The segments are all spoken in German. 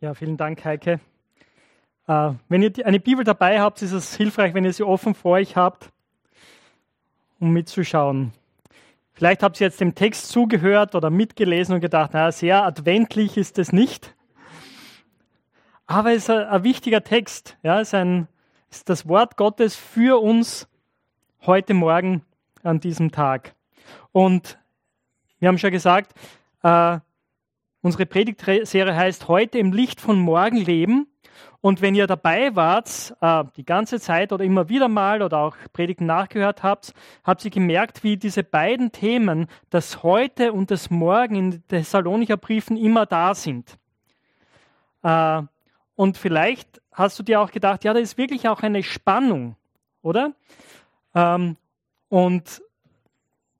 Ja, vielen Dank, Heike. Äh, wenn ihr eine Bibel dabei habt, ist es hilfreich, wenn ihr sie offen vor euch habt, um mitzuschauen. Vielleicht habt ihr jetzt dem Text zugehört oder mitgelesen und gedacht, naja, sehr adventlich ist es nicht. Aber es ist ein, ein wichtiger Text. Ja, es ist, ein, ist das Wort Gottes für uns heute Morgen an diesem Tag. Und wir haben schon gesagt, äh, Unsere Predigtserie heißt heute im Licht von morgen leben. Und wenn ihr dabei wart, äh, die ganze Zeit oder immer wieder mal oder auch Predigten nachgehört habt, habt ihr gemerkt, wie diese beiden Themen, das Heute und das Morgen in den Thessalonicher Briefen immer da sind. Äh, und vielleicht hast du dir auch gedacht, ja, da ist wirklich auch eine Spannung, oder? Ähm, und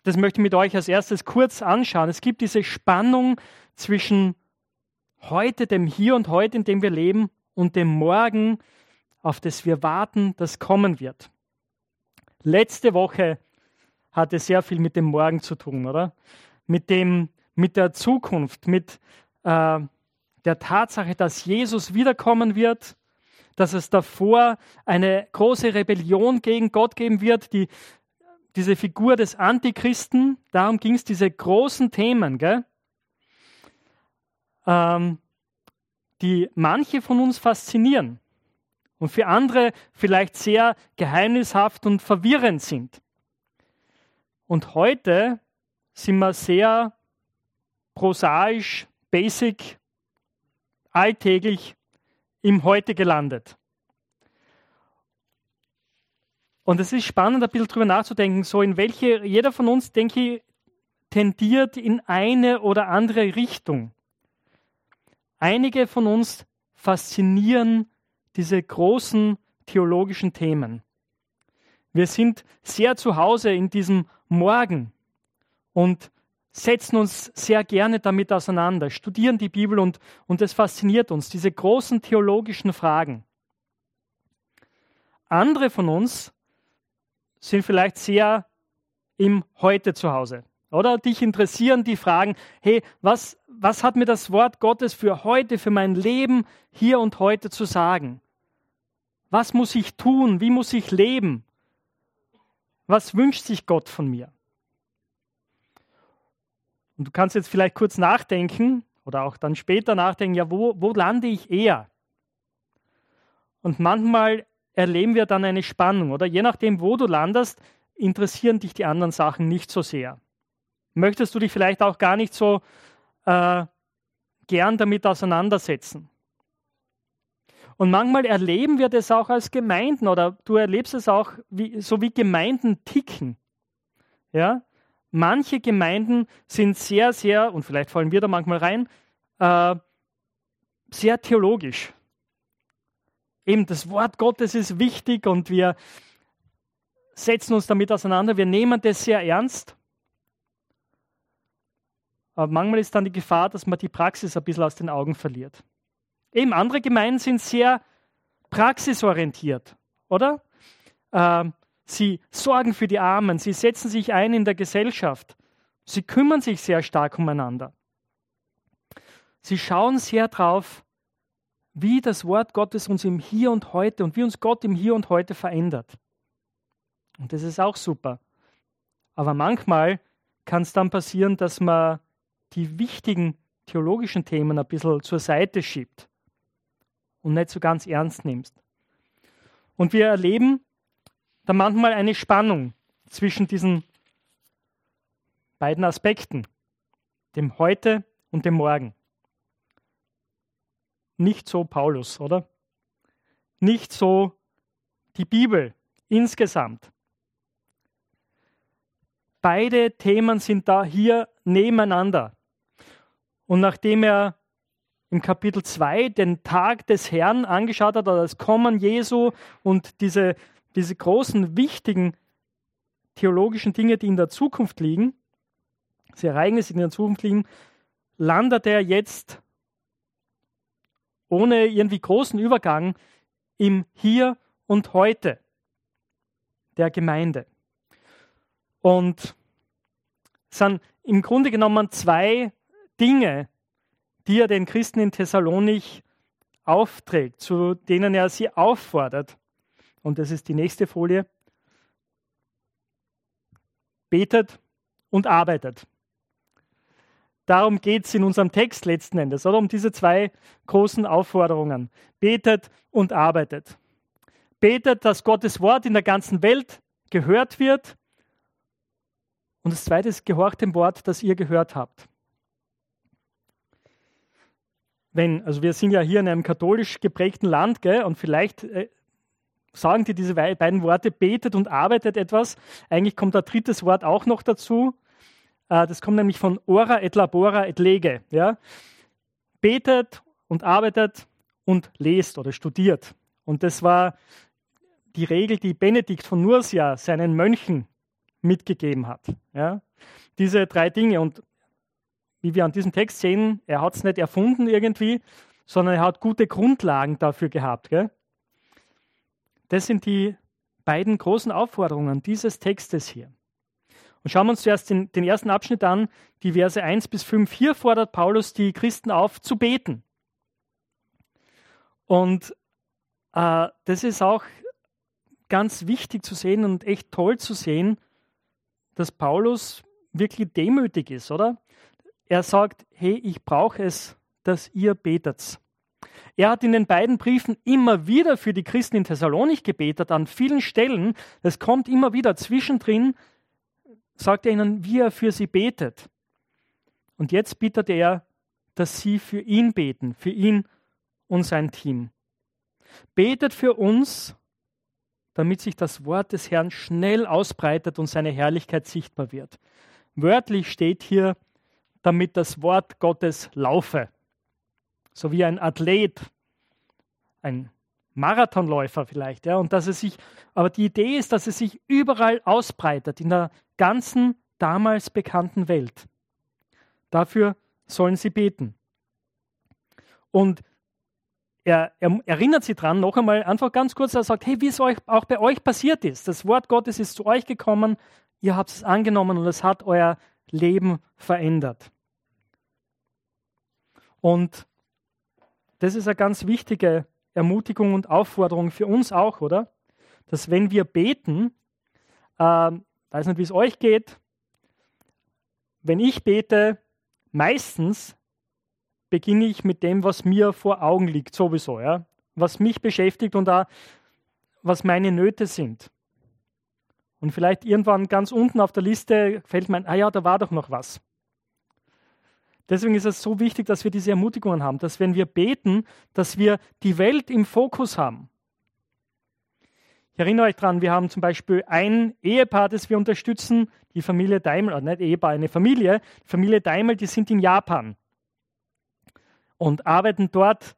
das möchte ich mit euch als erstes kurz anschauen. Es gibt diese Spannung zwischen heute, dem Hier und heute, in dem wir leben, und dem Morgen, auf das wir warten, das kommen wird. Letzte Woche hatte sehr viel mit dem Morgen zu tun, oder? Mit, dem, mit der Zukunft, mit äh, der Tatsache, dass Jesus wiederkommen wird, dass es davor eine große Rebellion gegen Gott geben wird, die, diese Figur des Antichristen, darum ging es, diese großen Themen. Gell? Ähm, die manche von uns faszinieren und für andere vielleicht sehr geheimnishaft und verwirrend sind. Und heute sind wir sehr prosaisch, basic, alltäglich im Heute gelandet. Und es ist spannend, ein bisschen darüber nachzudenken, so in welche, jeder von uns, denke ich, tendiert in eine oder andere Richtung. Einige von uns faszinieren diese großen theologischen Themen. Wir sind sehr zu Hause in diesem Morgen und setzen uns sehr gerne damit auseinander, studieren die Bibel und, und es fasziniert uns, diese großen theologischen Fragen. Andere von uns sind vielleicht sehr im Heute zu Hause. Oder dich interessieren die Fragen, hey, was, was hat mir das Wort Gottes für heute, für mein Leben hier und heute zu sagen? Was muss ich tun? Wie muss ich leben? Was wünscht sich Gott von mir? Und du kannst jetzt vielleicht kurz nachdenken oder auch dann später nachdenken, ja, wo, wo lande ich eher? Und manchmal erleben wir dann eine Spannung, oder je nachdem, wo du landest, interessieren dich die anderen Sachen nicht so sehr möchtest du dich vielleicht auch gar nicht so äh, gern damit auseinandersetzen. Und manchmal erleben wir das auch als Gemeinden oder du erlebst es auch, wie, so wie Gemeinden ticken. Ja? Manche Gemeinden sind sehr, sehr, und vielleicht fallen wir da manchmal rein, äh, sehr theologisch. Eben das Wort Gottes ist wichtig und wir setzen uns damit auseinander, wir nehmen das sehr ernst. Aber manchmal ist dann die Gefahr, dass man die Praxis ein bisschen aus den Augen verliert. Eben andere Gemeinden sind sehr praxisorientiert, oder? Ähm, sie sorgen für die Armen, sie setzen sich ein in der Gesellschaft, sie kümmern sich sehr stark umeinander. Sie schauen sehr darauf, wie das Wort Gottes uns im Hier und Heute und wie uns Gott im Hier und Heute verändert. Und das ist auch super. Aber manchmal kann es dann passieren, dass man die wichtigen theologischen Themen ein bisschen zur Seite schiebt und nicht so ganz ernst nimmst. Und wir erleben da manchmal eine Spannung zwischen diesen beiden Aspekten, dem Heute und dem Morgen. Nicht so Paulus, oder? Nicht so die Bibel insgesamt. Beide Themen sind da hier nebeneinander. Und nachdem er im Kapitel 2 den Tag des Herrn angeschaut hat, das Kommen Jesu und diese, diese großen, wichtigen theologischen Dinge, die in der Zukunft liegen, diese Ereignisse, die in der Zukunft liegen, landet er jetzt ohne irgendwie großen Übergang im Hier und Heute der Gemeinde. Und es sind im Grunde genommen zwei Dinge, die er den Christen in Thessalonich aufträgt, zu denen er sie auffordert. Und das ist die nächste Folie. Betet und arbeitet. Darum geht es in unserem Text letzten Endes, oder um diese zwei großen Aufforderungen. Betet und arbeitet. Betet, dass Gottes Wort in der ganzen Welt gehört wird. Und das zweite ist, gehorcht dem Wort, das ihr gehört habt wenn, also wir sind ja hier in einem katholisch geprägten Land, gell, und vielleicht äh, sagen die diese beiden Worte, betet und arbeitet etwas. Eigentlich kommt ein drittes Wort auch noch dazu. Äh, das kommt nämlich von ora et labora et lege. Ja? Betet und arbeitet und lest oder studiert. Und das war die Regel, die Benedikt von Nursia seinen Mönchen mitgegeben hat. Ja? Diese drei Dinge. Und wie wir an diesem Text sehen, er hat es nicht erfunden irgendwie, sondern er hat gute Grundlagen dafür gehabt. Gell? Das sind die beiden großen Aufforderungen dieses Textes hier. Und schauen wir uns zuerst den, den ersten Abschnitt an, die Verse 1 bis 5. Hier fordert Paulus die Christen auf, zu beten. Und äh, das ist auch ganz wichtig zu sehen und echt toll zu sehen, dass Paulus wirklich demütig ist, oder? Er sagt, hey, ich brauche es, dass ihr betet. Er hat in den beiden Briefen immer wieder für die Christen in Thessalonik gebetet, an vielen Stellen. Es kommt immer wieder zwischendrin, sagt er ihnen, wie er für sie betet. Und jetzt bittet er, dass sie für ihn beten, für ihn und sein Team. Betet für uns, damit sich das Wort des Herrn schnell ausbreitet und seine Herrlichkeit sichtbar wird. Wörtlich steht hier, damit das Wort Gottes laufe. So wie ein Athlet, ein Marathonläufer vielleicht, ja, und dass es sich, aber die Idee ist, dass es sich überall ausbreitet, in der ganzen damals bekannten Welt. Dafür sollen sie beten. Und er, er, erinnert sie dran, noch einmal einfach ganz kurz, er sagt, hey, wie es euch, auch bei euch passiert ist. Das Wort Gottes ist zu euch gekommen, ihr habt es angenommen und es hat euer Leben verändert. Und das ist eine ganz wichtige Ermutigung und Aufforderung für uns auch, oder? Dass wenn wir beten, äh, weiß nicht, wie es euch geht, wenn ich bete, meistens beginne ich mit dem, was mir vor Augen liegt, sowieso, ja? was mich beschäftigt und auch was meine Nöte sind. Und vielleicht irgendwann ganz unten auf der Liste fällt mir ein, ah ja, da war doch noch was. Deswegen ist es so wichtig, dass wir diese Ermutigungen haben, dass wenn wir beten, dass wir die Welt im Fokus haben. Ich erinnere euch daran, wir haben zum Beispiel ein Ehepaar, das wir unterstützen, die Familie Daimel, oder nicht Ehepaar, eine Familie, die Familie Daimel, die sind in Japan und arbeiten dort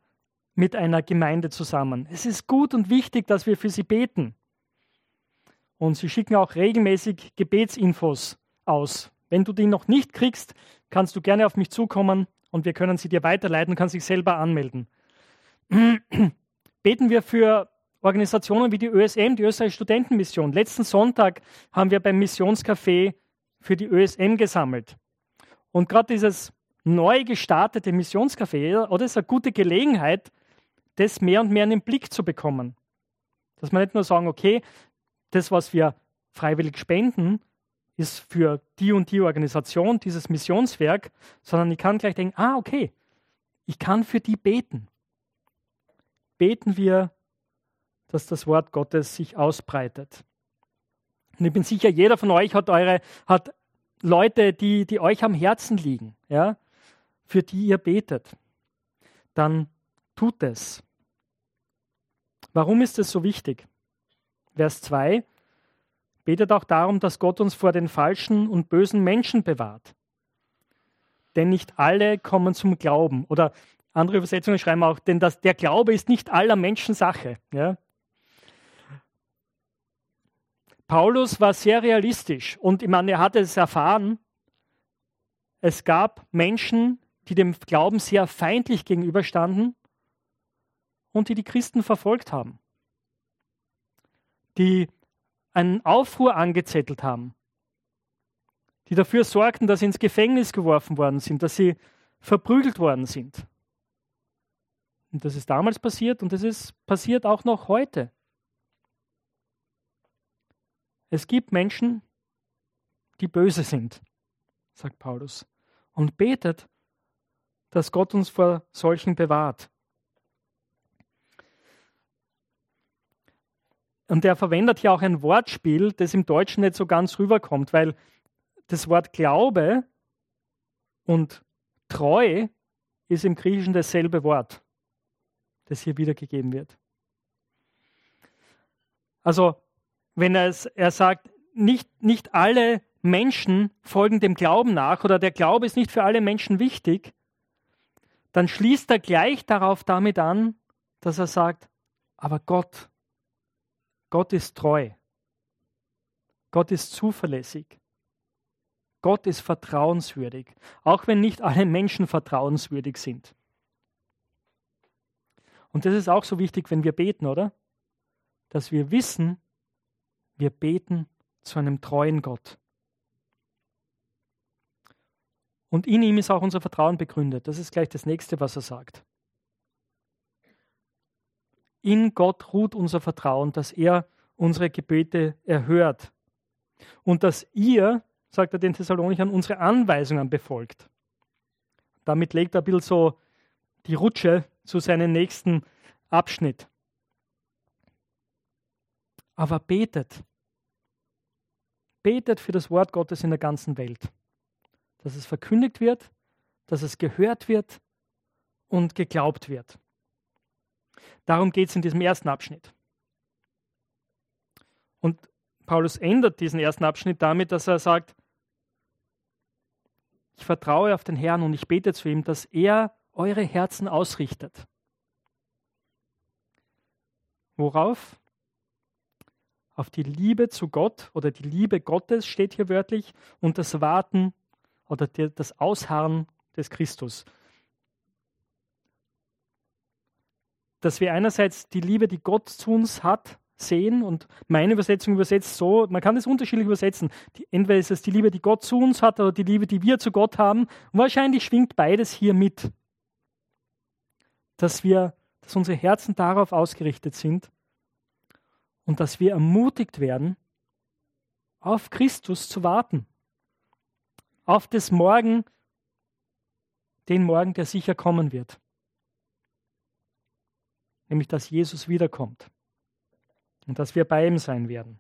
mit einer Gemeinde zusammen. Es ist gut und wichtig, dass wir für sie beten. Und sie schicken auch regelmäßig Gebetsinfos aus. Wenn du die noch nicht kriegst, kannst du gerne auf mich zukommen und wir können sie dir weiterleiten, kannst dich selber anmelden. Beten wir für Organisationen wie die ÖSM, die Österreichische Studentenmission. Letzten Sonntag haben wir beim Missionscafé für die ÖSM gesammelt. Und gerade dieses neu gestartete Missionscafé, oder ist eine gute Gelegenheit, das mehr und mehr in den Blick zu bekommen. Dass wir nicht nur sagen, okay, das, was wir freiwillig spenden, ist für die und die Organisation, dieses Missionswerk, sondern ich kann gleich denken, ah, okay, ich kann für die beten. Beten wir, dass das Wort Gottes sich ausbreitet. Und ich bin sicher, jeder von euch hat eure, hat Leute, die, die euch am Herzen liegen, ja, für die ihr betet. Dann tut es. Warum ist es so wichtig? Vers 2, betet auch darum, dass Gott uns vor den falschen und bösen Menschen bewahrt. Denn nicht alle kommen zum Glauben. Oder andere Übersetzungen schreiben auch, denn das, der Glaube ist nicht aller Menschen Sache. Ja? Paulus war sehr realistisch und ich meine, er hatte es erfahren. Es gab Menschen, die dem Glauben sehr feindlich gegenüberstanden und die die Christen verfolgt haben die einen Aufruhr angezettelt haben, die dafür sorgten, dass sie ins Gefängnis geworfen worden sind, dass sie verprügelt worden sind. Und das ist damals passiert und das ist passiert auch noch heute. Es gibt Menschen, die böse sind, sagt Paulus, und betet, dass Gott uns vor solchen bewahrt. Und er verwendet hier auch ein Wortspiel, das im Deutschen nicht so ganz rüberkommt, weil das Wort Glaube und Treu ist im Griechischen dasselbe Wort, das hier wiedergegeben wird. Also, wenn er, es, er sagt, nicht, nicht alle Menschen folgen dem Glauben nach oder der Glaube ist nicht für alle Menschen wichtig, dann schließt er gleich darauf damit an, dass er sagt, aber Gott Gott ist treu. Gott ist zuverlässig. Gott ist vertrauenswürdig, auch wenn nicht alle Menschen vertrauenswürdig sind. Und das ist auch so wichtig, wenn wir beten, oder? Dass wir wissen, wir beten zu einem treuen Gott. Und in ihm ist auch unser Vertrauen begründet. Das ist gleich das nächste, was er sagt. In Gott ruht unser Vertrauen, dass er unsere Gebete erhört und dass ihr, sagt er den Thessalonichern, unsere Anweisungen befolgt. Damit legt er ein bisschen so die Rutsche zu seinem nächsten Abschnitt. Aber betet. Betet für das Wort Gottes in der ganzen Welt. Dass es verkündigt wird, dass es gehört wird und geglaubt wird. Darum geht es in diesem ersten Abschnitt. Und Paulus ändert diesen ersten Abschnitt damit, dass er sagt, ich vertraue auf den Herrn und ich bete zu ihm, dass er eure Herzen ausrichtet. Worauf? Auf die Liebe zu Gott oder die Liebe Gottes steht hier wörtlich und das Warten oder das Ausharren des Christus. Dass wir einerseits die Liebe, die Gott zu uns hat, sehen und meine Übersetzung übersetzt so, man kann das unterschiedlich übersetzen. Die, entweder ist es die Liebe, die Gott zu uns hat oder die Liebe, die wir zu Gott haben. Und wahrscheinlich schwingt beides hier mit, dass wir, dass unsere Herzen darauf ausgerichtet sind und dass wir ermutigt werden, auf Christus zu warten, auf das Morgen, den Morgen, der sicher kommen wird nämlich dass Jesus wiederkommt und dass wir bei ihm sein werden.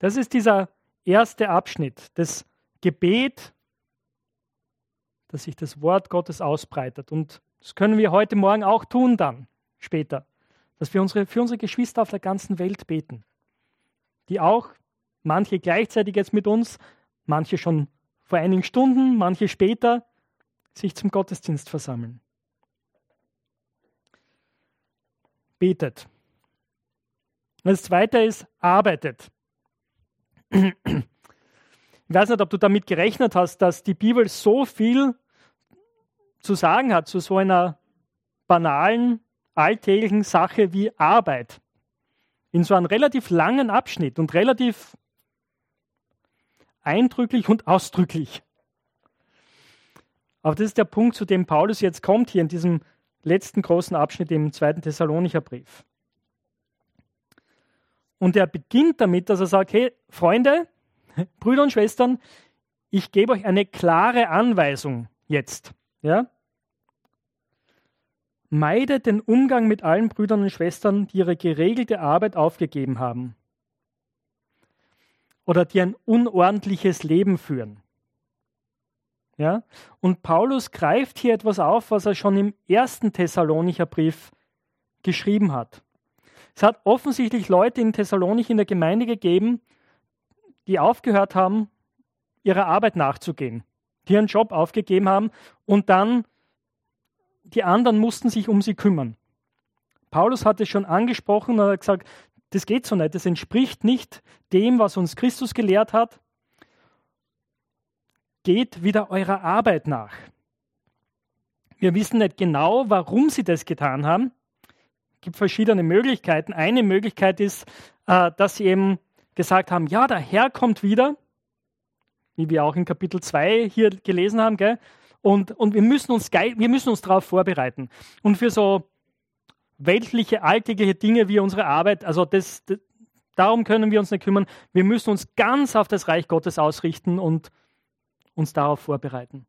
Das ist dieser erste Abschnitt, das Gebet, dass sich das Wort Gottes ausbreitet. Und das können wir heute Morgen auch tun dann, später, dass wir unsere, für unsere Geschwister auf der ganzen Welt beten, die auch, manche gleichzeitig jetzt mit uns, manche schon vor einigen Stunden, manche später, sich zum Gottesdienst versammeln. Betet. Das zweite ist, arbeitet. Ich weiß nicht, ob du damit gerechnet hast, dass die Bibel so viel zu sagen hat zu so einer banalen, alltäglichen Sache wie Arbeit. In so einem relativ langen Abschnitt und relativ eindrücklich und ausdrücklich. Aber das ist der Punkt, zu dem Paulus jetzt kommt hier in diesem letzten großen Abschnitt im zweiten Thessalonicher Brief. Und er beginnt damit, dass er sagt, hey Freunde, Brüder und Schwestern, ich gebe euch eine klare Anweisung jetzt. Ja? Meidet den Umgang mit allen Brüdern und Schwestern, die ihre geregelte Arbeit aufgegeben haben oder die ein unordentliches Leben führen. Ja? Und Paulus greift hier etwas auf, was er schon im ersten Thessalonicher Brief geschrieben hat. Es hat offensichtlich Leute in Thessalonich in der Gemeinde gegeben, die aufgehört haben, ihrer Arbeit nachzugehen, die ihren Job aufgegeben haben und dann die anderen mussten sich um sie kümmern. Paulus hat es schon angesprochen und hat gesagt, das geht so nicht, das entspricht nicht dem, was uns Christus gelehrt hat geht wieder eurer Arbeit nach. Wir wissen nicht genau, warum sie das getan haben. Es gibt verschiedene Möglichkeiten. Eine Möglichkeit ist, äh, dass sie eben gesagt haben, ja, der Herr kommt wieder, wie wir auch in Kapitel 2 hier gelesen haben, gell? Und, und wir, müssen uns uns darauf vorbereiten. Und für so weltliche, alltägliche Dinge wie unsere Arbeit, also das, das, darum können wir uns nicht kümmern. Wir müssen uns ganz auf das Reich Gottes ausrichten und uns darauf vorbereiten.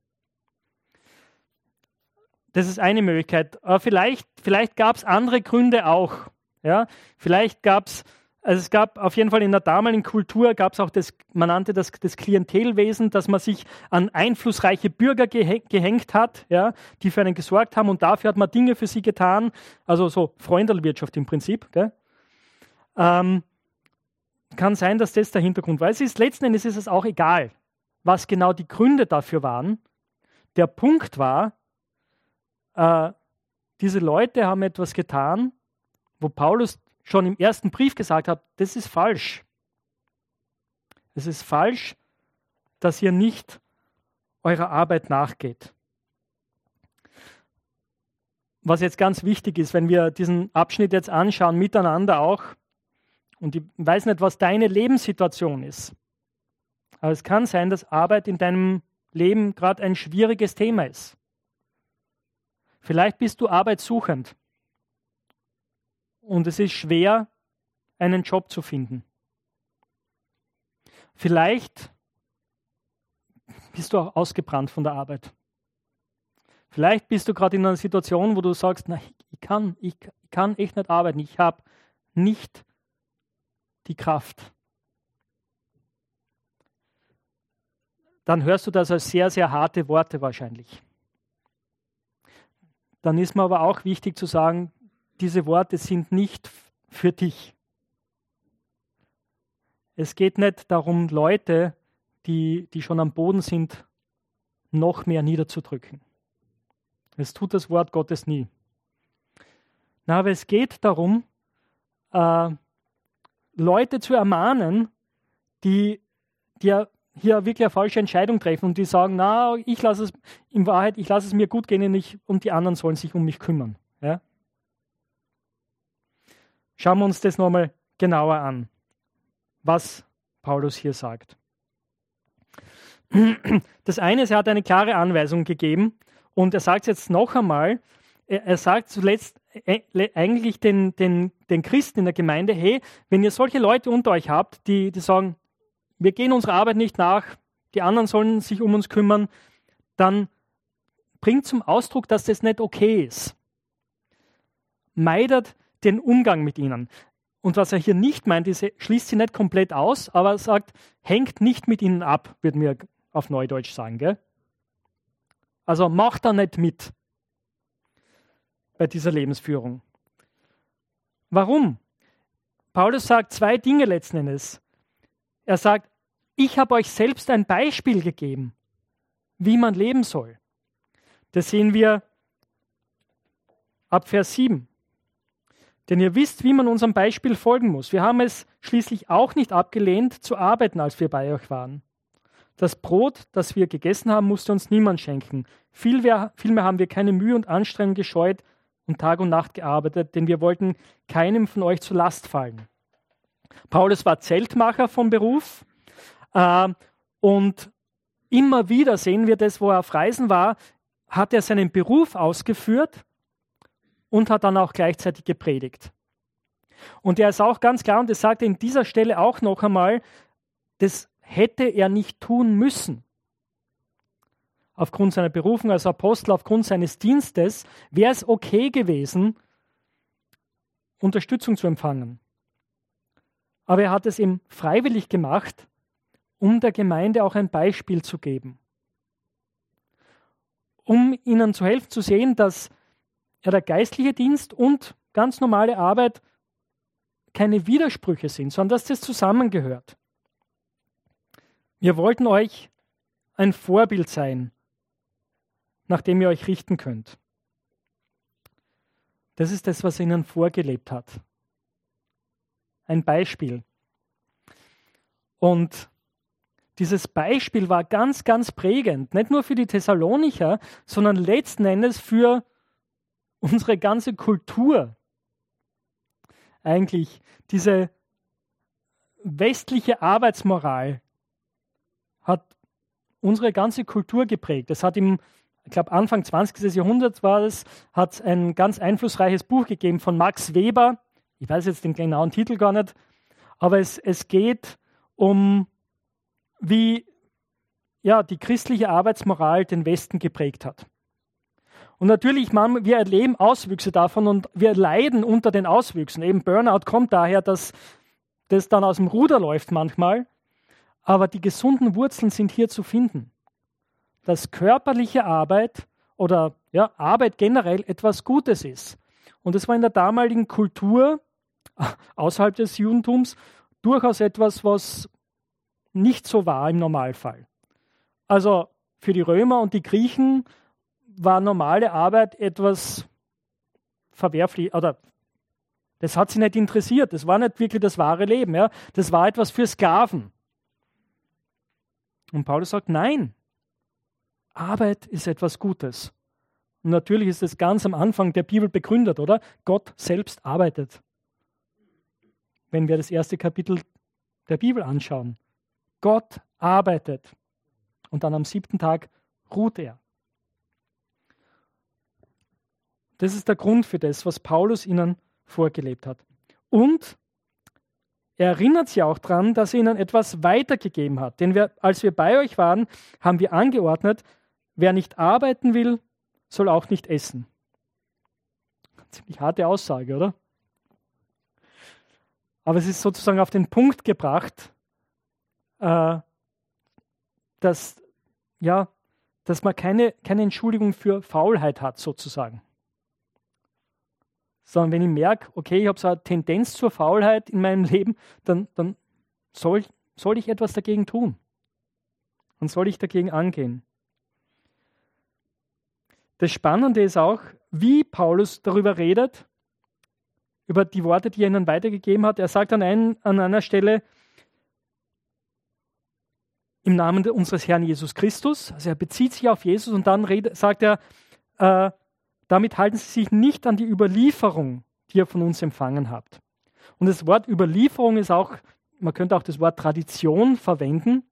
Das ist eine Möglichkeit. Aber vielleicht, vielleicht gab es andere Gründe auch. Ja? Vielleicht gab es also es gab auf jeden Fall in der damaligen Kultur gab es auch das, man nannte das das Klientelwesen, dass man sich an einflussreiche Bürger gehängt hat, ja, die für einen gesorgt haben und dafür hat man Dinge für sie getan. Also so Freundelwirtschaft im Prinzip. Ähm, kann sein, dass das der Hintergrund war. Es ist letzten Endes ist es auch egal, was genau die Gründe dafür waren. Der Punkt war, äh, diese Leute haben etwas getan, wo Paulus schon im ersten Brief gesagt habe, das ist falsch. Es ist falsch, dass ihr nicht eurer Arbeit nachgeht. Was jetzt ganz wichtig ist, wenn wir diesen Abschnitt jetzt anschauen, miteinander auch, und ich weiß nicht, was deine Lebenssituation ist, aber es kann sein, dass Arbeit in deinem Leben gerade ein schwieriges Thema ist. Vielleicht bist du arbeitssuchend und es ist schwer, einen Job zu finden. Vielleicht bist du auch ausgebrannt von der Arbeit. Vielleicht bist du gerade in einer Situation, wo du sagst, na, ich kann, ich kann echt nicht arbeiten, ich habe nicht die Kraft. Dann hörst du das als sehr, sehr harte Worte wahrscheinlich. Dann ist mir aber auch wichtig zu sagen, diese Worte sind nicht für dich. Es geht nicht darum, Leute, die, die schon am Boden sind, noch mehr niederzudrücken. Es tut das Wort Gottes nie. Na, aber es geht darum, äh, Leute zu ermahnen, die, die hier wirklich eine falsche Entscheidung treffen und die sagen, na, ich lasse es, in Wahrheit, ich lasse es mir gut gehen und, ich, und die anderen sollen sich um mich kümmern. Ja? Schauen wir uns das nochmal genauer an, was Paulus hier sagt. Das eine ist, er hat eine klare Anweisung gegeben und er sagt es jetzt noch einmal, er sagt zuletzt äh, eigentlich den, den, den Christen in der Gemeinde, hey, wenn ihr solche Leute unter euch habt, die, die sagen, wir gehen unserer Arbeit nicht nach, die anderen sollen sich um uns kümmern, dann bringt zum Ausdruck, dass das nicht okay ist. Meidet den Umgang mit ihnen. Und was er hier nicht meint, ist, er schließt sie nicht komplett aus, aber er sagt, hängt nicht mit ihnen ab, würden wir auf Neudeutsch sagen. Gell? Also macht da nicht mit bei dieser Lebensführung. Warum? Paulus sagt zwei Dinge letzten Endes. Er sagt, ich habe euch selbst ein Beispiel gegeben, wie man leben soll. Das sehen wir ab Vers 7. Denn ihr wisst, wie man unserem Beispiel folgen muss. Wir haben es schließlich auch nicht abgelehnt, zu arbeiten, als wir bei euch waren. Das Brot, das wir gegessen haben, musste uns niemand schenken. Vielmehr, vielmehr haben wir keine Mühe und Anstrengung gescheut und Tag und Nacht gearbeitet, denn wir wollten keinem von euch zur Last fallen. Paulus war Zeltmacher vom Beruf und immer wieder sehen wir das, wo er auf Reisen war, hat er seinen Beruf ausgeführt und hat dann auch gleichzeitig gepredigt. Und er ist auch ganz klar, und das sagt er in dieser Stelle auch noch einmal, das hätte er nicht tun müssen. Aufgrund seiner Berufung als Apostel, aufgrund seines Dienstes, wäre es okay gewesen, Unterstützung zu empfangen. Aber er hat es ihm freiwillig gemacht, um der Gemeinde auch ein Beispiel zu geben. Um ihnen zu helfen zu sehen, dass ja, der geistliche Dienst und ganz normale Arbeit keine Widersprüche sind, sondern dass das zusammengehört. Wir wollten euch ein Vorbild sein, nach dem ihr euch richten könnt. Das ist das, was er ihnen vorgelebt hat. Ein Beispiel. Und dieses Beispiel war ganz, ganz prägend, nicht nur für die Thessalonicher, sondern letzten Endes für unsere ganze Kultur eigentlich diese westliche Arbeitsmoral hat unsere ganze Kultur geprägt. Es hat im ich glaube Anfang 20. Jahrhunderts war es, hat ein ganz einflussreiches Buch gegeben von Max Weber. Ich weiß jetzt den genauen Titel gar nicht, aber es, es geht um, wie ja, die christliche Arbeitsmoral den Westen geprägt hat. Und natürlich, wir erleben Auswüchse davon und wir leiden unter den Auswüchsen. Eben Burnout kommt daher, dass das dann aus dem Ruder läuft manchmal. Aber die gesunden Wurzeln sind hier zu finden. Dass körperliche Arbeit oder ja, Arbeit generell etwas Gutes ist. Und es war in der damaligen Kultur außerhalb des Judentums durchaus etwas, was nicht so war im Normalfall. Also für die Römer und die Griechen war normale Arbeit etwas verwerflich oder das hat sie nicht interessiert. Das war nicht wirklich das wahre Leben. Ja? Das war etwas für Sklaven. Und Paulus sagt, nein, Arbeit ist etwas Gutes. Und natürlich ist es ganz am Anfang der Bibel begründet, oder? Gott selbst arbeitet. Wenn wir das erste Kapitel der Bibel anschauen. Gott arbeitet. Und dann am siebten Tag ruht er. Das ist der Grund für das, was Paulus ihnen vorgelebt hat. Und er erinnert sie auch daran, dass er ihnen etwas weitergegeben hat. Denn wir, als wir bei euch waren, haben wir angeordnet, wer nicht arbeiten will, soll auch nicht essen. Ziemlich harte Aussage, oder? Aber es ist sozusagen auf den Punkt gebracht, äh, dass, ja, dass man keine, keine Entschuldigung für Faulheit hat, sozusagen sondern wenn ich merke, okay, ich habe so eine Tendenz zur Faulheit in meinem Leben, dann, dann soll, soll ich etwas dagegen tun. Dann soll ich dagegen angehen. Das Spannende ist auch, wie Paulus darüber redet, über die Worte, die er ihnen weitergegeben hat. Er sagt an, ein, an einer Stelle, im Namen unseres Herrn Jesus Christus, also er bezieht sich auf Jesus und dann sagt er, äh, damit halten sie sich nicht an die Überlieferung, die ihr von uns empfangen habt. Und das Wort Überlieferung ist auch, man könnte auch das Wort Tradition verwenden.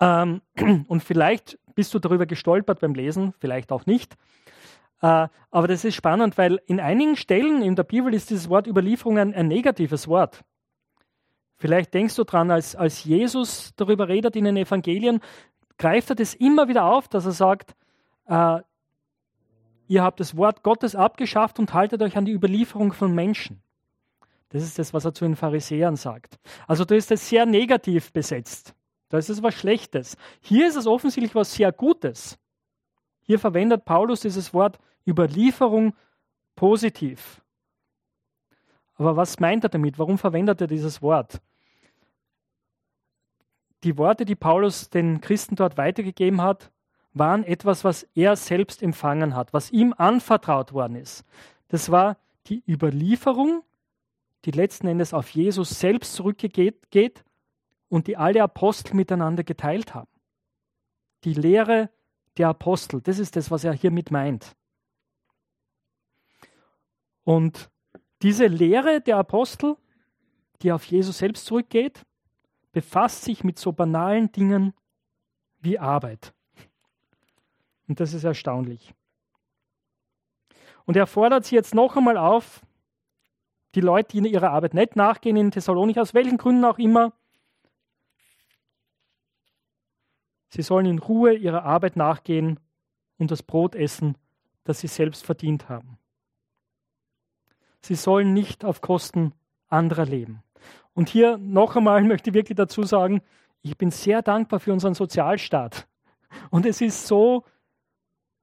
Ähm, und vielleicht bist du darüber gestolpert beim Lesen, vielleicht auch nicht. Äh, aber das ist spannend, weil in einigen Stellen in der Bibel ist dieses Wort Überlieferung ein, ein negatives Wort. Vielleicht denkst du dran, als, als Jesus darüber redet in den Evangelien, greift er das immer wieder auf, dass er sagt, äh, ihr habt das Wort Gottes abgeschafft und haltet euch an die Überlieferung von Menschen. Das ist das, was er zu den Pharisäern sagt. Also da ist es sehr negativ besetzt. Da ist es was Schlechtes. Hier ist es offensichtlich was sehr Gutes. Hier verwendet Paulus dieses Wort Überlieferung positiv. Aber was meint er damit? Warum verwendet er dieses Wort? Die Worte, die Paulus den Christen dort weitergegeben hat, waren etwas, was er selbst empfangen hat, was ihm anvertraut worden ist. Das war die Überlieferung, die letzten Endes auf Jesus selbst zurückgeht und die alle Apostel miteinander geteilt haben. Die Lehre der Apostel, das ist das, was er hiermit meint. Und diese Lehre der Apostel, die auf Jesus selbst zurückgeht, befasst sich mit so banalen Dingen wie Arbeit. Und das ist erstaunlich. Und er fordert sie jetzt noch einmal auf, die Leute, die ihrer Arbeit nicht nachgehen in Thessalonik, aus welchen Gründen auch immer, sie sollen in Ruhe ihrer Arbeit nachgehen und das Brot essen, das sie selbst verdient haben. Sie sollen nicht auf Kosten anderer leben. Und hier noch einmal möchte ich wirklich dazu sagen, ich bin sehr dankbar für unseren Sozialstaat. Und es ist so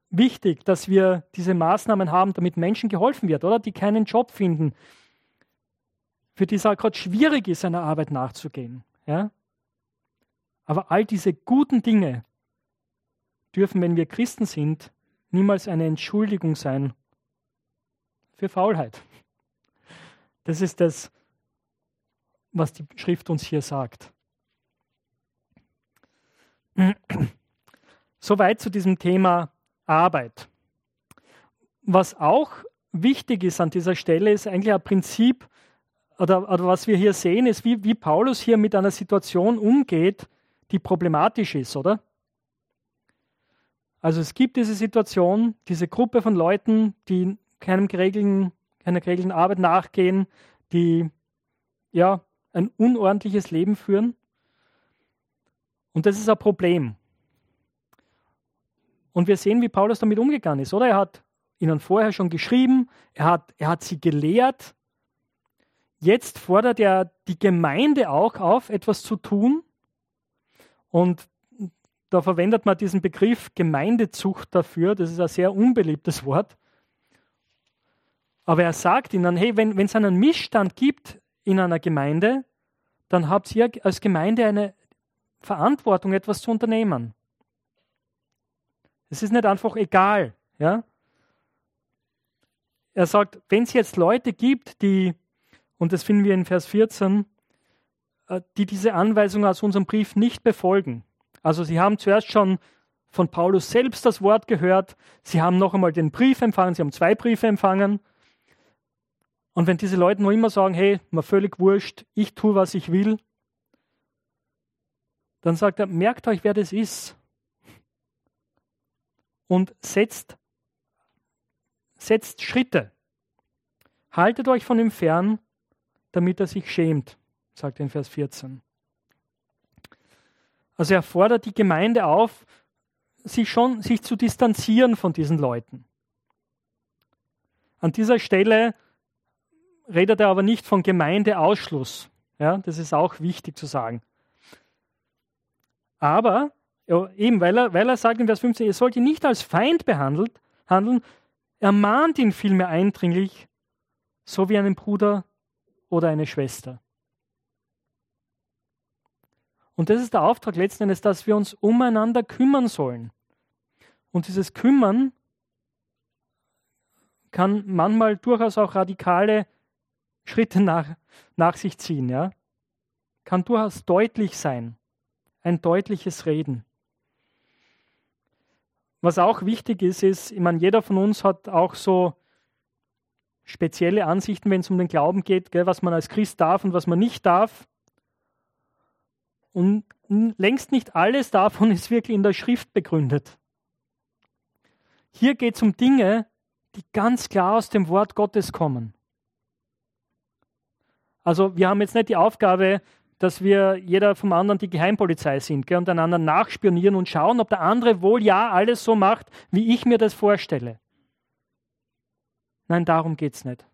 wichtig, dass wir diese Maßnahmen haben, damit Menschen geholfen wird, oder? Die keinen Job finden, für die es auch gerade schwierig ist, einer Arbeit nachzugehen. Ja? Aber all diese guten Dinge dürfen, wenn wir Christen sind, niemals eine Entschuldigung sein für Faulheit. Das ist das, was die Schrift uns hier sagt. Soweit zu diesem Thema Arbeit. Was auch wichtig ist an dieser Stelle, ist eigentlich ein Prinzip, oder, oder was wir hier sehen, ist, wie, wie Paulus hier mit einer Situation umgeht, die problematisch ist, oder? Also es gibt diese Situation, diese Gruppe von Leuten, die keinem geregelten, keiner geregelten Arbeit nachgehen, die ja ein unordentliches Leben führen. Und das ist ein Problem. Und wir sehen, wie Paulus damit umgegangen ist, oder? Er hat ihnen vorher schon geschrieben, er hat, er hat sie gelehrt. Jetzt fordert er die Gemeinde auch auf, etwas zu tun. Und da verwendet man diesen Begriff Gemeindezucht dafür. Das ist ein sehr unbeliebtes Wort. Aber er sagt ihnen, hey, wenn es einen Missstand gibt in einer Gemeinde, dann habt ihr als Gemeinde eine Verantwortung, etwas zu unternehmen. Es ist nicht einfach egal. Ja? Er sagt, wenn es jetzt Leute gibt, die, und das finden wir in Vers 14, äh, die diese Anweisung aus unserem Brief nicht befolgen, also sie haben zuerst schon von Paulus selbst das Wort gehört, sie haben noch einmal den Brief empfangen, sie haben zwei Briefe empfangen. Und wenn diese Leute noch immer sagen, hey, mir völlig wurscht, ich tue, was ich will, dann sagt er, merkt euch, wer das ist. Und setzt, setzt Schritte. Haltet euch von ihm fern, damit er sich schämt, sagt er in Vers 14. Also er fordert die Gemeinde auf, sich schon sich zu distanzieren von diesen Leuten. An dieser Stelle redet er aber nicht von Gemeindeausschluss. Ja, das ist auch wichtig zu sagen. Aber ja, eben, weil er, weil er sagt in Vers 15, ihr sollt ihn nicht als Feind behandelt, handeln, er mahnt ihn vielmehr eindringlich, so wie einen Bruder oder eine Schwester. Und das ist der Auftrag letzten Endes, dass wir uns umeinander kümmern sollen. Und dieses Kümmern kann manchmal durchaus auch radikale Schritte nach, nach sich ziehen. Ja? Kann durchaus deutlich sein. Ein deutliches Reden. Was auch wichtig ist, ist, ich meine, jeder von uns hat auch so spezielle Ansichten, wenn es um den Glauben geht, gell, was man als Christ darf und was man nicht darf. Und längst nicht alles davon ist wirklich in der Schrift begründet. Hier geht es um Dinge, die ganz klar aus dem Wort Gottes kommen. Also wir haben jetzt nicht die Aufgabe, dass wir jeder vom anderen die Geheimpolizei sind gell, und einander nachspionieren und schauen, ob der andere wohl ja alles so macht, wie ich mir das vorstelle. Nein, darum geht es nicht.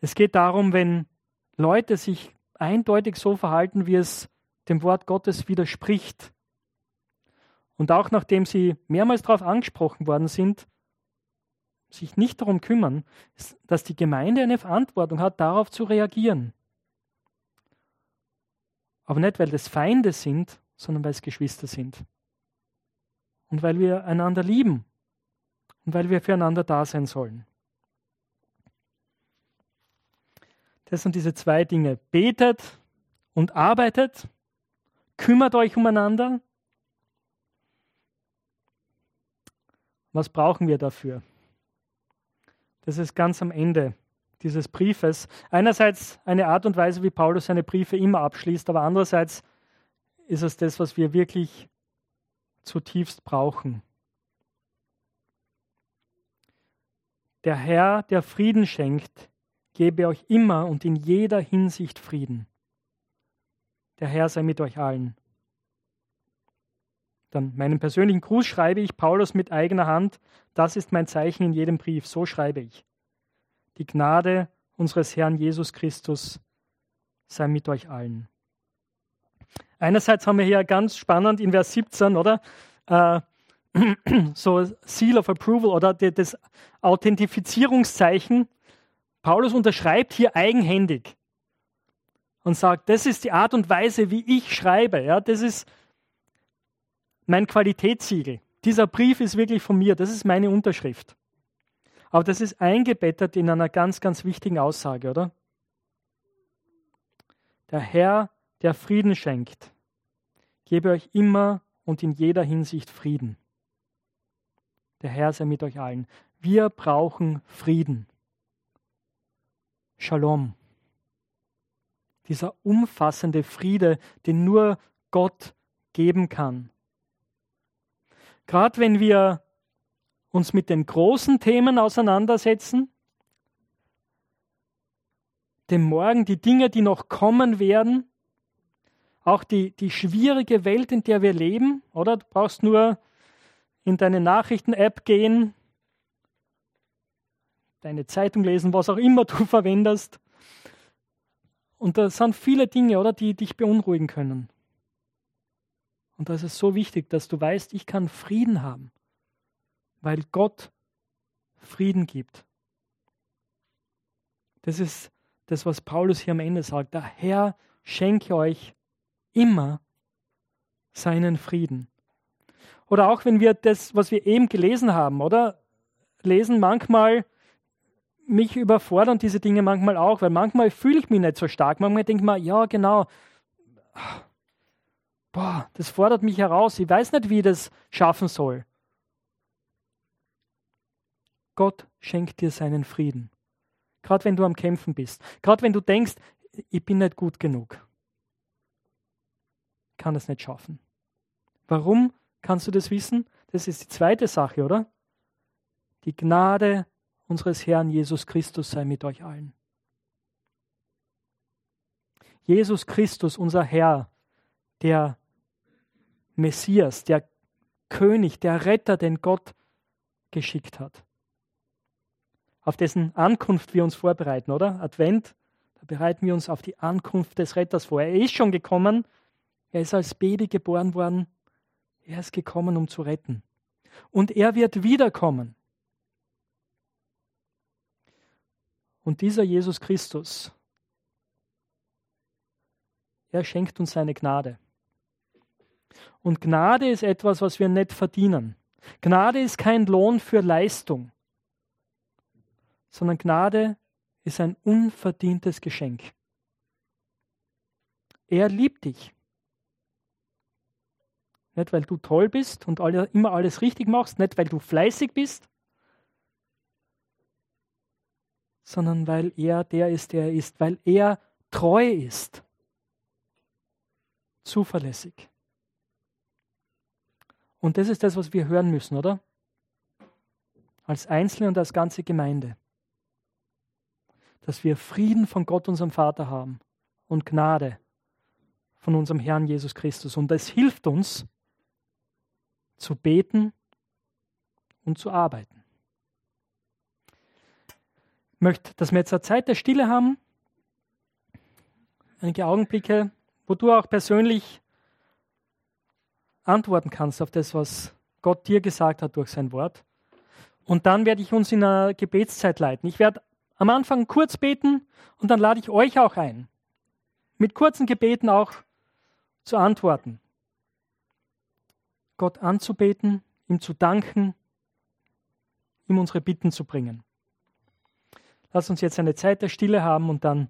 Es geht darum, wenn Leute sich eindeutig so verhalten, wie es dem Wort Gottes widerspricht. Und auch nachdem sie mehrmals darauf angesprochen worden sind, sich nicht darum kümmern, dass die Gemeinde eine Verantwortung hat, darauf zu reagieren. Aber nicht, weil das Feinde sind, sondern weil es Geschwister sind. Und weil wir einander lieben und weil wir füreinander da sein sollen. Das sind diese zwei Dinge. Betet und arbeitet. Kümmert euch umeinander. Was brauchen wir dafür? Das ist ganz am Ende dieses Briefes. Einerseits eine Art und Weise, wie Paulus seine Briefe immer abschließt, aber andererseits ist es das, was wir wirklich zutiefst brauchen. Der Herr, der Frieden schenkt, gebe euch immer und in jeder Hinsicht Frieden. Der Herr sei mit euch allen. Dann meinen persönlichen Gruß schreibe ich Paulus mit eigener Hand. Das ist mein Zeichen in jedem Brief. So schreibe ich. Die Gnade unseres Herrn Jesus Christus sei mit euch allen. Einerseits haben wir hier ganz spannend in Vers 17, oder? Äh, so Seal of Approval oder das Authentifizierungszeichen Paulus unterschreibt hier eigenhändig und sagt, das ist die Art und Weise, wie ich schreibe. Ja, das ist mein Qualitätssiegel. Dieser Brief ist wirklich von mir, das ist meine Unterschrift. Aber das ist eingebettet in einer ganz, ganz wichtigen Aussage, oder? Der Herr, der Frieden schenkt, gebe euch immer und in jeder Hinsicht Frieden. Der Herr sei mit euch allen. Wir brauchen Frieden. Shalom. Dieser umfassende Friede, den nur Gott geben kann. Gerade wenn wir uns mit den großen Themen auseinandersetzen, dem Morgen, die Dinge, die noch kommen werden, auch die, die schwierige Welt, in der wir leben, oder? Du brauchst nur in deine Nachrichten-App gehen, deine Zeitung lesen, was auch immer du verwendest. Und da sind viele Dinge, oder, die dich beunruhigen können. Und da ist so wichtig, dass du weißt, ich kann Frieden haben, weil Gott Frieden gibt. Das ist das, was Paulus hier am Ende sagt. Der Herr schenke euch immer seinen Frieden. Oder auch wenn wir das, was wir eben gelesen haben, oder lesen manchmal, mich überfordern diese Dinge manchmal auch, weil manchmal fühle ich mich nicht so stark. Manchmal denke ich mir, ja, genau, boah, das fordert mich heraus. Ich weiß nicht, wie ich das schaffen soll. Gott schenkt dir seinen Frieden. Gerade wenn du am Kämpfen bist. Gerade wenn du denkst, ich bin nicht gut genug. Kann das nicht schaffen. Warum kannst du das wissen? Das ist die zweite Sache, oder? Die Gnade unseres Herrn Jesus Christus sei mit euch allen. Jesus Christus, unser Herr, der Messias, der König, der Retter, den Gott geschickt hat. Auf dessen Ankunft wir uns vorbereiten, oder? Advent, da bereiten wir uns auf die Ankunft des Retters vor. Er ist schon gekommen, er ist als Baby geboren worden, er ist gekommen, um zu retten. Und er wird wiederkommen. Und dieser Jesus Christus, er schenkt uns seine Gnade. Und Gnade ist etwas, was wir nicht verdienen. Gnade ist kein Lohn für Leistung, sondern Gnade ist ein unverdientes Geschenk. Er liebt dich. Nicht, weil du toll bist und alle, immer alles richtig machst, nicht, weil du fleißig bist, sondern weil er der ist, der er ist, weil er treu ist, zuverlässig. Und das ist das, was wir hören müssen, oder? Als Einzelne und als ganze Gemeinde. Dass wir Frieden von Gott, unserem Vater haben und Gnade von unserem Herrn Jesus Christus. Und das hilft uns zu beten und zu arbeiten möchte, dass wir jetzt eine Zeit der Stille haben, einige Augenblicke, wo du auch persönlich antworten kannst auf das, was Gott dir gesagt hat durch sein Wort. Und dann werde ich uns in eine Gebetszeit leiten. Ich werde am Anfang kurz beten und dann lade ich euch auch ein, mit kurzen Gebeten auch zu antworten. Gott anzubeten, ihm zu danken, ihm unsere Bitten zu bringen. Lass uns jetzt eine Zeit der Stille haben und dann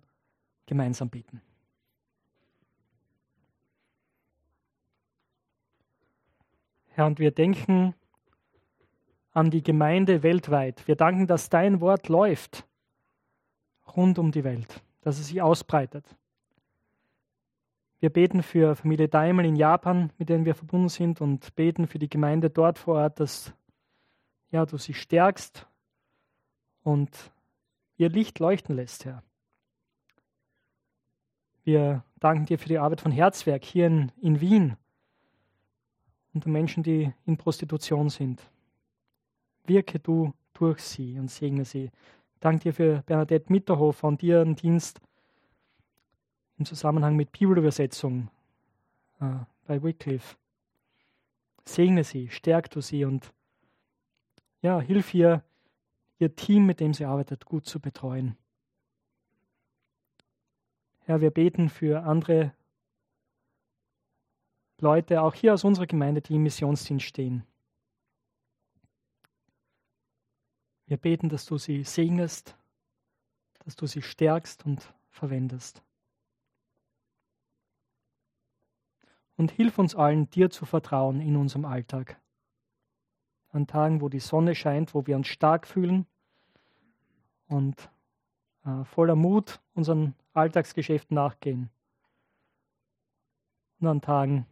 gemeinsam beten. Herr, und wir denken an die Gemeinde weltweit. Wir danken, dass dein Wort läuft rund um die Welt, dass es sich ausbreitet. Wir beten für Familie Daimel in Japan, mit denen wir verbunden sind, und beten für die Gemeinde dort vor Ort, dass ja, du sie stärkst und ihr Licht leuchten lässt, Herr. Wir danken dir für die Arbeit von Herzwerk hier in, in Wien unter Menschen, die in Prostitution sind. Wirke du durch sie und segne sie. Danke dir für Bernadette Mitterhofer und ihren Dienst im Zusammenhang mit Bibelübersetzung äh, bei Wycliffe. Segne sie, stärk du sie und ja, hilf ihr, ihr Team, mit dem sie arbeitet, gut zu betreuen. Herr, wir beten für andere Leute, auch hier aus unserer Gemeinde, die im Missionsdienst stehen. Wir beten, dass du sie segnest, dass du sie stärkst und verwendest. Und hilf uns allen, dir zu vertrauen in unserem Alltag an Tagen, wo die Sonne scheint, wo wir uns stark fühlen und äh, voller Mut unseren Alltagsgeschäften nachgehen. Und an Tagen,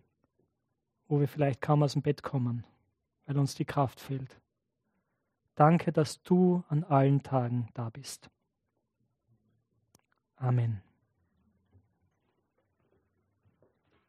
wo wir vielleicht kaum aus dem Bett kommen weil uns die Kraft fehlt. Danke, dass du an allen Tagen da bist. Amen.